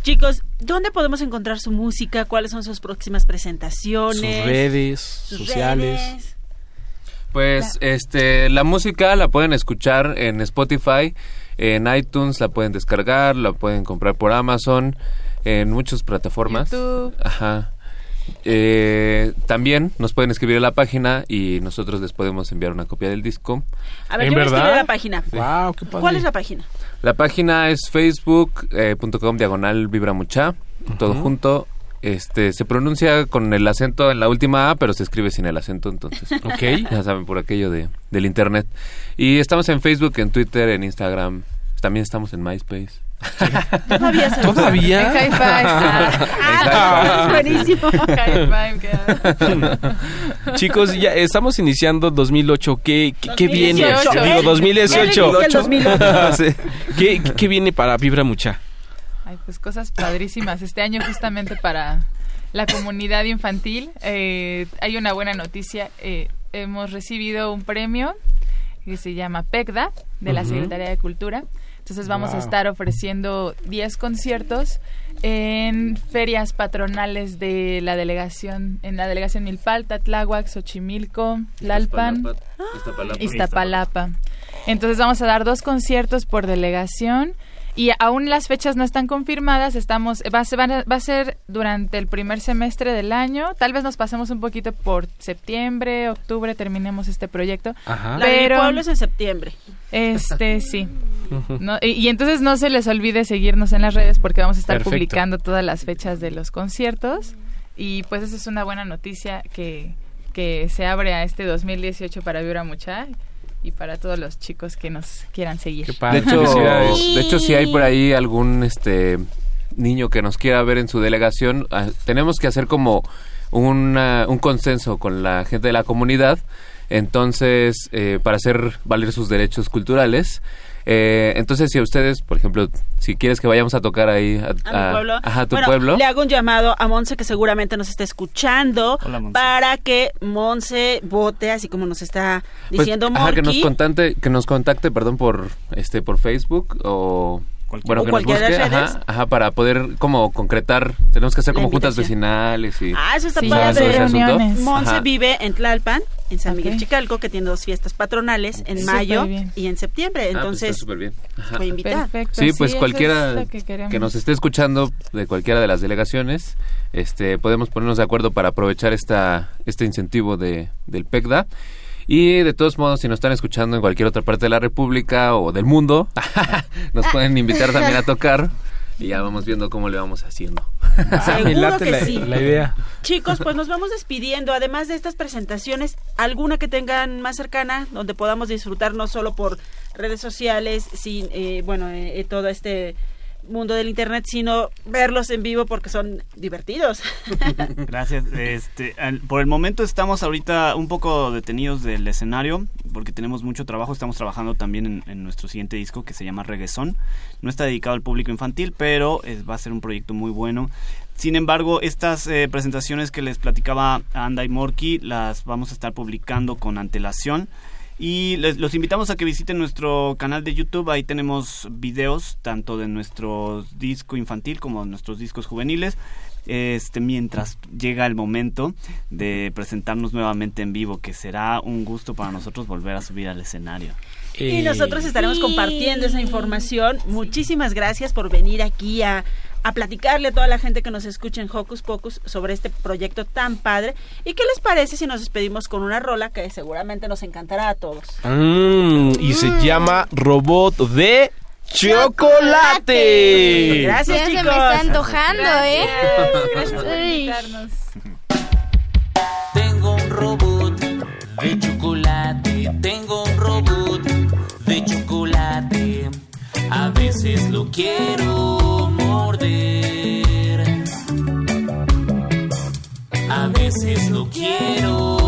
Chicos, ¿dónde podemos encontrar su música? ¿Cuáles son sus próximas presentaciones? Sus redes Sus sociales. redes. Pues este la música la pueden escuchar en Spotify, en iTunes la pueden descargar, la pueden comprar por Amazon, en muchas plataformas. YouTube. Ajá. Eh, también nos pueden escribir a la página y nosotros les podemos enviar una copia del disco. A ver, ¿En yo voy a verdad? la página. Wow, qué padre. ¿Cuál es la página? La página es facebook.com diagonal vibra mucha, todo junto. Este, se pronuncia con el acento en la última A, pero se escribe sin el acento, entonces. Ok. Ya saben, por aquello de, del internet. Y estamos en Facebook, en Twitter, en Instagram. También estamos en MySpace. Todavía se ¿Todavía? En High Five. Ah, buenísimo. High Five, qué- Chicos, ya estamos iniciando 2008. ¿Qué, qué, qué viene? 2018. Digo, 2018. Ya le dice el 2008. Sí. ¿Qué, ¿Qué viene para Vibra Mucha? Ay, pues cosas padrísimas. Este año justamente para la comunidad infantil eh, hay una buena noticia. Eh, hemos recibido un premio que se llama PECDA de la. Secretaría de Cultura. Entonces vamos a estar ofreciendo 10 conciertos en ferias patronales de la delegación, en la delegación Milpalta, Tláhuac, Xochimilco, Tlalpan. Iztapalapa. Entonces vamos a dar dos conciertos por delegación y aún las fechas no están confirmadas. Estamos va a, ser, van a- va a ser durante el primer semestre del año. Tal vez nos pasemos un poquito por septiembre, octubre terminemos este proyecto. Ajá. La Pero pueblo es en septiembre. este sí. No, y, y entonces no se les olvide seguirnos en las redes porque vamos a estar Perfecto. publicando todas las fechas de los conciertos y pues esa es una buena noticia que, que se abre a este 2018 para Vibra Mucha y para todos los chicos que nos quieran seguir. Qué De hecho, de hecho, si hay por ahí algún este niño que nos quiera ver en su delegación, ah, tenemos que hacer como una- un consenso con la gente de la comunidad. Entonces, eh, para hacer valer sus derechos culturales. Eh, entonces, si a ustedes, por ejemplo, si quieres que vayamos a tocar ahí a, A mi pueblo. ajá, a tu Bueno, pueblo. Le hago un llamado a Monse que seguramente nos está escuchando Hola, Monse. para que Monse vote, así como nos está Pues, diciendo ajá, que nos contacte, que nos contacte, perdón, por este por Facebook o Cualquier- bueno, que nos busque, ajá, ajá, para poder como concretar, tenemos que hacer como juntas vecinales y Ah, eso está Sí, ¿Sabes padre. Monse vive en Tlalpan, en San Miguel. Chicalco, que tiene dos fiestas patronales en mayo y en septiembre. Ah, pues Entonces, está súper bien. Ajá. voy a invitar. Perfecto. Sí, pues cualquiera es que, nos esté escuchando de cualquiera de las delegaciones, este, podemos ponernos de acuerdo para aprovechar esta, este incentivo de, del PECDA. Y de todos modos, si nos están escuchando en cualquier otra parte de la República o del mundo, nos pueden invitar también a tocar y ya vamos viendo cómo le vamos haciendo. Ah, Seguro late que la, sí. la idea. Chicos, pues nos vamos despidiendo. Además de estas presentaciones, alguna que tengan más cercana, donde podamos disfrutar no solo por redes sociales, sin, eh, bueno, eh, eh, todo este mundo del internet, sino verlos en vivo porque son divertidos. Gracias. Este, por el momento estamos ahorita un poco detenidos del escenario porque tenemos mucho trabajo. Estamos trabajando también en, nuestro siguiente disco que se llama Reggaeson. No está dedicado al público infantil, pero es- va a ser un proyecto muy bueno. Sin embargo, estas eh, presentaciones que les platicaba Anda y Morky las vamos a estar publicando con antelación. Y les- los invitamos a que visiten nuestro canal de YouTube. Ahí tenemos videos tanto de nuestro disco infantil como de nuestros discos juveniles. Este, mientras llega el momento de presentarnos nuevamente en vivo, que será un gusto para nosotros volver a subir al escenario. Y nosotros estaremos compartiendo esa información. Muchísimas gracias por venir aquí a, a platicarle a toda la gente que nos escucha en Hocus Pocus sobre este proyecto tan padre. ¿Y qué les parece si nos despedimos con una rola que seguramente nos encantará a todos? Mm, y se llama Robot de Chocolate. Gracias, Ya se me está antojando, ¿eh? Gracias por Ay. invitarnos. Tengo un robot de chocolate. Tengo un robot de chocolate. A veces lo quiero A veces lo quiero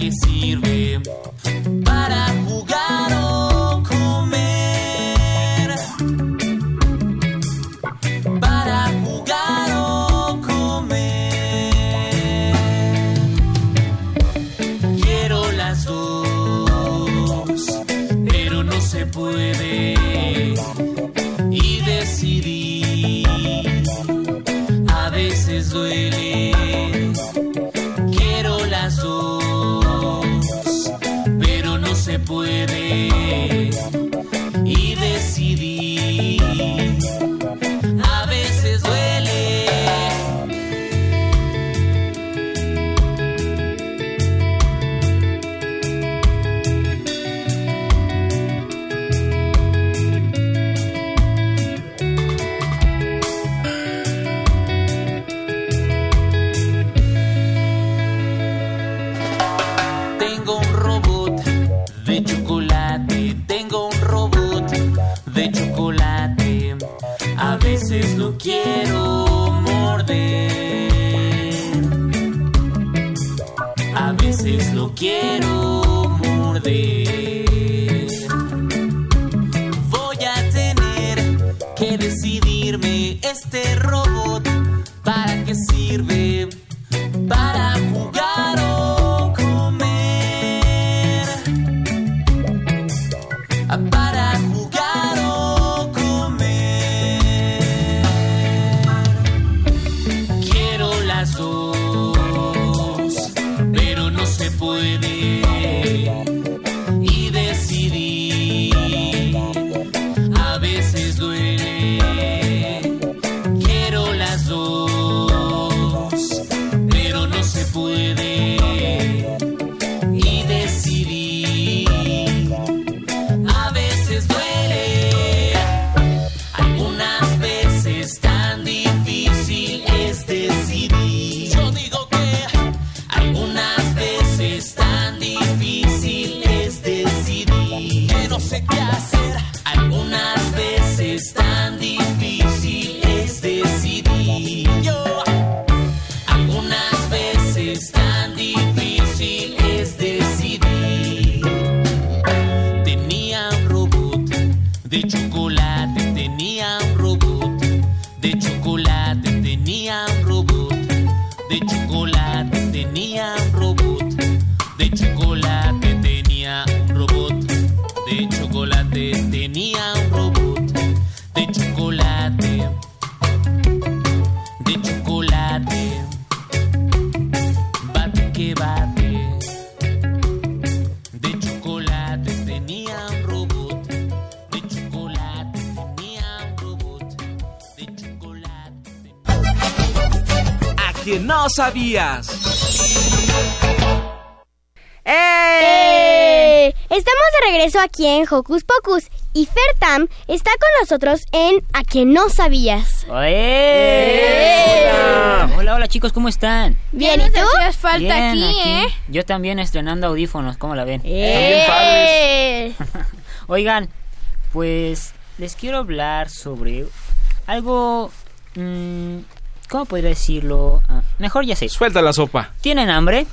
para qué sirve. Regreso aquí en Hocus Pocus y Fertam está con nosotros en A que no sabías. ¡Eh! Hola. hola, hola chicos, ¿cómo están? Bien, ¿y tú? hacías falta Bien, aquí, ¿eh? Yo también estrenando audífonos, ¿cómo la ven? ¡Eh! Oigan, pues les quiero hablar sobre algo... mm, ¿Cómo podría decirlo? Ah, mejor ya sé. Suelta la sopa. ¿Tienen hambre?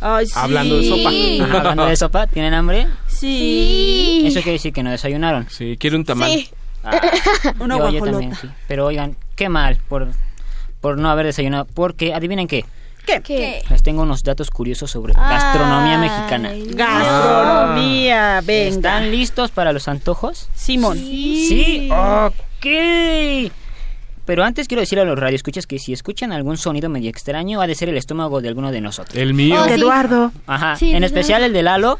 Ay, sí. Hablando de sopa. Ajá, hablando de sopa, ¿tienen hambre? Sí. Eso quiere decir que no desayunaron. Sí, quiere un tamal. Sí. Ah, Una yo, yo guajolota. también, sí. Pero oigan, qué mal por, por no haber desayunado. Porque, adivinen qué, ¿Qué? ¿Qué? les tengo unos datos curiosos sobre gastronomía mexicana. Gastronomía, venga. ¿Están listos para los antojos? Simón. Sí. Ok. Pero antes quiero decirle a los radioescuchas que si escuchan algún sonido medio extraño, ha de ser el estómago de alguno de nosotros. El mío. Oh, sí. Eduardo. Ajá. Sí, en especial el de Lalo.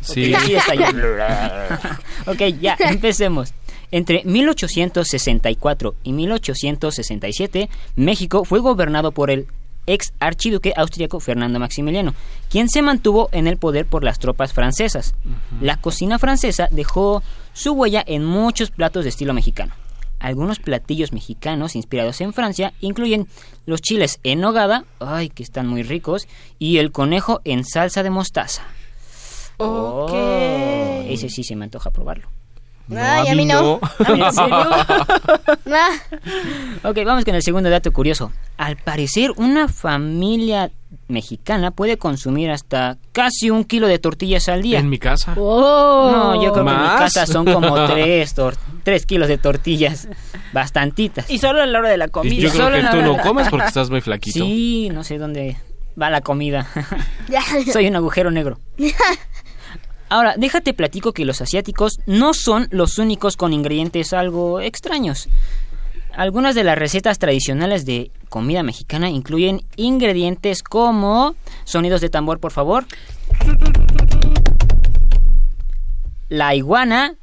Sí. Sí está allá. ok, ya, empecemos. Entre 1864 y 1867, México fue gobernado por el ex archiduque austriaco Fernando Maximiliano, quien se mantuvo en el poder por las tropas francesas. La cocina francesa dejó su huella en muchos platos de estilo mexicano. Algunos platillos mexicanos inspirados en Francia incluyen los chiles en nogada, ay, que están muy ricos, y el conejo en salsa de mostaza. Ok. Oh, ese sí se me antoja probarlo. Ay, a mí no. ¿En serio? Ah, ok, vamos con el segundo dato curioso. Al parecer, una familia mexicana puede consumir hasta casi un kilo de tortillas al día. En mi casa. Oh. No, yo creo que en mi casa son como tres, tor- tres kilos de tortillas. Bastantitas. Y solo a la hora de la comida. Y yo creo Solo que tú no comes porque estás muy flaquito. Sí, no sé dónde va la comida. Soy un agujero negro. Ahora, déjate platico que los asiáticos no son los únicos con ingredientes algo extraños. Algunas de las recetas tradicionales de comida mexicana incluyen ingredientes como sonidos de tambor, por favor. La iguana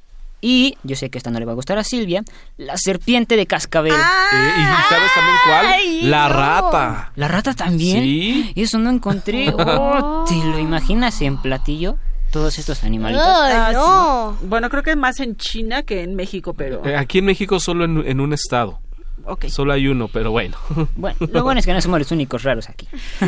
y, yo sé que esta no le va a gustar a Silvia, la serpiente de cascabel. Eh, ¿Y sabes también cuál? Ay, la no. rata. ¿La rata también? Sí. Eso no encontré. Oh, ¿Te lo imaginas en platillo? Todos estos animalitos. Ay, Ah, no. sí. Bueno, creo que más en China que en México, pero. Eh, Aquí en México solo en, en un estado. Ok. Solo hay uno, pero bueno. Bueno, lo bueno es que no somos los únicos raros aquí.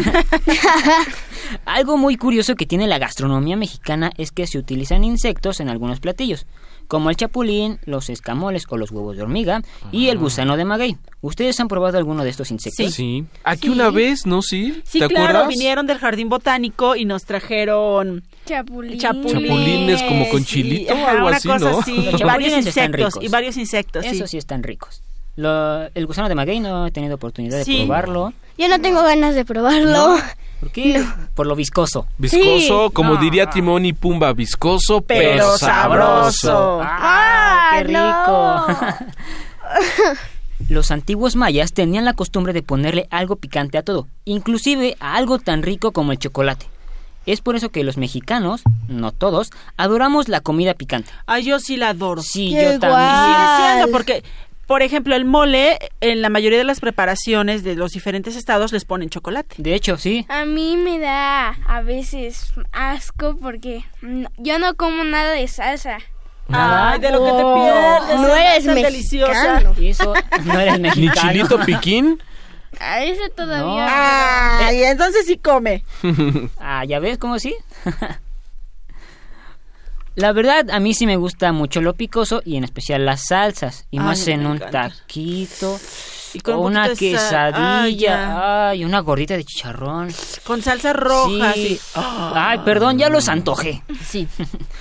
Algo muy curioso que tiene la gastronomía mexicana es que se utilizan insectos en algunos platillos, como el chapulín, los escamoles o los huevos de hormiga y el gusano de maguey. ¿Ustedes han probado alguno de estos insectos? Sí. Aquí una vez, ¿no, sí? Sí, ¿Te claro, acuerdas? vinieron del jardín botánico y nos trajeron chapulines. Chapulines como con chilito o ajá, algo una así, cosa ¿no? así, Los chapulines varios están insectos ricos. y varios insectos, Esos sí. sí están ricos. Lo- el gusano de maguey no he tenido oportunidad de Sí. probarlo. Yo no tengo ganas de probarlo. ¿Por qué? Por lo viscoso. Viscoso, Sí. como No. diría Timón y Pumba, viscoso pero, Pero sabroso. sabroso. ¡Ah, qué rico! no. Los antiguos mayas tenían la costumbre de ponerle algo picante a todo, inclusive a algo tan rico como el chocolate. Es por eso que los mexicanos, no todos, adoramos la comida picante. Ay, yo sí la adoro. Sí, Qué yo también. Siendo, Igual. porque, por ejemplo, el mole, en la mayoría de las preparaciones de los diferentes estados les ponen chocolate. De hecho, sí. A mí me da a veces asco porque yo no como nada de salsa. Ay, de lo que te pierdes. no es eres deliciosa. Y eso no eres Ni mexicano. chilito piquín. A ese todavía. Ay, entonces sí come. Ah, ¿ya ves cómo sí? La verdad, a mí sí me gusta mucho lo picoso y en especial las salsas. Y Ay, más en un encanta. taquito, Y con un una de sal. Ay, quesadilla, ay, una gordita de chicharrón. Con salsa roja, Sí. sí. Ay, perdón, ya los antojé. Sí.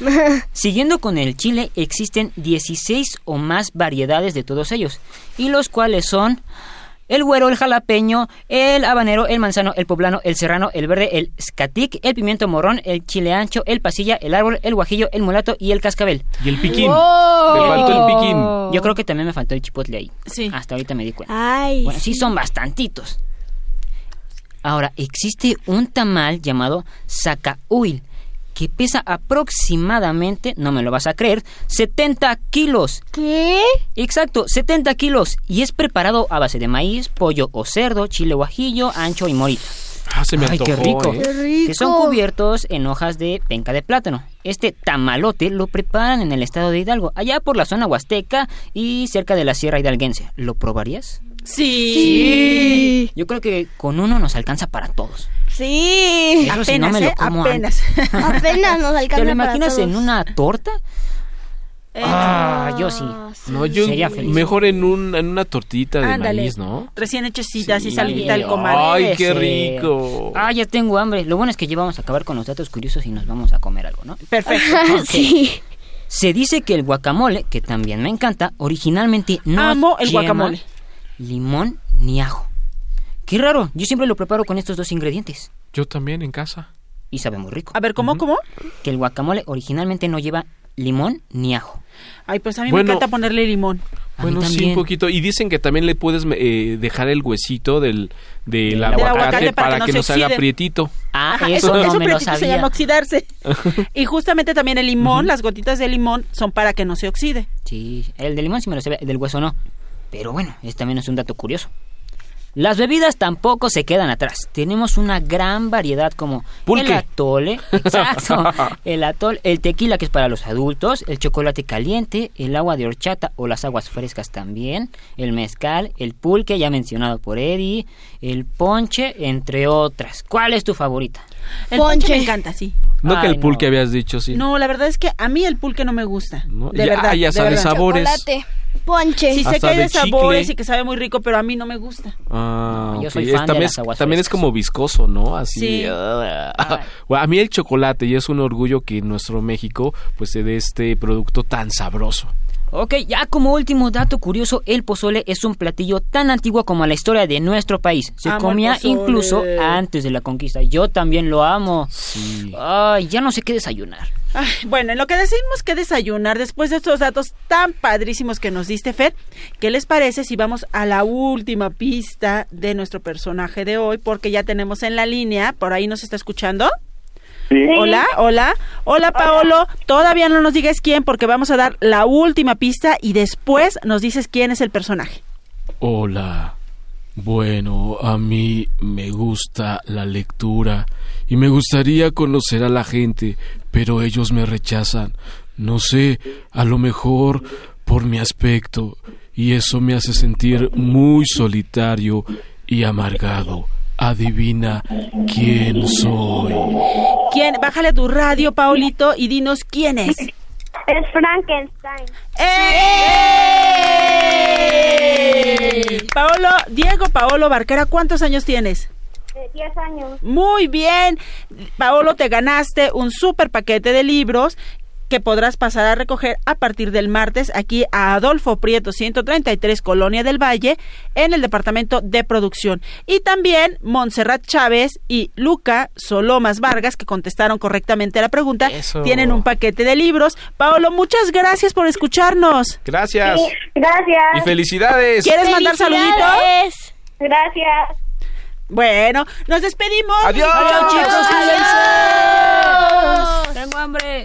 Siguiendo con el chile, existen 16 o más variedades de todos ellos, y los cuales son el güero, el jalapeño, el habanero, el manzano, el poblano, el serrano, el verde, el scatic, el pimiento morrón, el chile ancho, el pasilla, el árbol, el guajillo, el mulato y el cascabel. Y el piquín. Wow. Me faltó el piquín. Yo creo que también me faltó el chipotle ahí. Sí. Hasta ahorita me di cuenta. Ay. Bueno, sí son bastantitos. Ahora, existe un tamal llamado sacahuil, que pesa aproximadamente, no me lo vas a creer, 70 kilos. ¿Qué? Exacto, 70 kilos. Y es preparado a base de maíz, pollo o cerdo, chile guajillo, ancho y morita. Ah, se me Ay, qué rico. ¿eh? Qué rico. Que son cubiertos en hojas de penca de plátano. Este tamalote lo preparan en el estado de Hidalgo, allá por la zona huasteca y cerca de la Sierra Hidalguense. ¿Lo probarías? Sí. Yo creo que con uno nos alcanza para todos. Sí. Eso si no Apenas, me lo ¿eh? como Apenas. Apenas nos alcanza ¿Te lo para imaginas en todos. una torta? Ah, yo sí. No, yo Sería feliz. mejor en, un, en una tortita de Ándale. maíz, ¿no? Recién hechecita, así Sí. salidita del comal. Ay, qué rico. Ah, ya tengo hambre. Lo bueno es que ya vamos a acabar con los datos curiosos y nos vamos a comer algo, ¿no? Perfecto. Sí. Se dice que el guacamole, que también me encanta, originalmente no Amo el lleva guacamole. Limón ni ajo. Qué raro, yo siempre lo preparo con estos dos ingredientes Yo también en casa. y sabe muy rico. A ver, ¿cómo, cómo? Que el guacamole originalmente no lleva limón ni ajo. Ay, pues a mí Bueno. me encanta ponerle limón. Bueno, sí, un poquito. Y dicen que también le puedes eh, dejar el huesito del, del Del aguacate, aguacate para para, que que, no nos se haga prietito. Ah, Ajá, eso, eso, no eso me lo prietito se llama oxidarse. y justamente también el limón, las gotitas de limón, son para que no se oxide. Sí, el de limón sí me lo sabía, el del hueso no. Pero bueno, este también es un dato curioso. Las bebidas tampoco se quedan atrás. Tenemos una gran variedad como Pulque. el atole, exacto, el atole, el tequila que es para los adultos, el chocolate caliente, el agua de horchata o las aguas frescas también, el mezcal, el pulque ya mencionado por Eddie, el ponche, entre otras. ¿Cuál es tu favorita? El ponche, Ponche. me encanta, sí. No que el pulque no. habías dicho, sí. No, la verdad es que a mí el pulque no me gusta. No, De ya- verdad. ya de verdad. sabores. Chocolate. Ponche. Sí sé Hasta que hay de sabores y que sabe muy rico, pero a mí no me gusta. Ah, Yo soy Es- fan de también las es, aguas también es como viscoso, ¿no? Así. Sí. ah. A mí el chocolate y es un orgullo que en nuestro México pues se dé este producto tan sabroso. Ok, ya como último dato curioso, el pozole es un platillo tan antiguo como la historia de nuestro país. Se Amo comía incluso antes de la conquista. Yo también lo amo. Sí. Ay, ya no sé qué desayunar. Ay, bueno, en lo que decimos que desayunar, después de estos datos tan padrísimos que nos diste, Fer, ¿qué les parece si vamos a la última pista de nuestro personaje de hoy? Porque ya tenemos en la línea, por ahí nos está escuchando. Hola, hola, hola Paolo, todavía no nos digas quién porque vamos a dar la última pista y después nos dices quién es el personaje. Hola. Bueno, a mí me gusta la lectura y me gustaría conocer a la gente, pero ellos me rechazan. No sé, a lo mejor por mi aspecto, y eso me hace sentir muy solitario y amargado. Adivina quién soy. ¿Quién? Bájale a tu radio, Paolito, y dinos quién es. Es Frankenstein. ¡Eh! Paolo, Diego Paolo Barquera, ¿cuántos años tienes? De 10 años. Muy bien. Paolo, te ganaste un super paquete de libros que podrás pasar a recoger a partir del martes aquí a Adolfo Prieto 133 Colonia del Valle en el departamento de producción. Y también Montserrat Chávez y Luca Solomas Vargas que contestaron correctamente a la pregunta Eso. tienen un paquete de libros. Paolo, muchas gracias por escucharnos. Gracias. Gracias. Y felicidades. ¿Quieres mandar saluditos? Gracias. Bueno, nos despedimos. Adiós. Adiós, chicos. Adiós. Tengo hambre.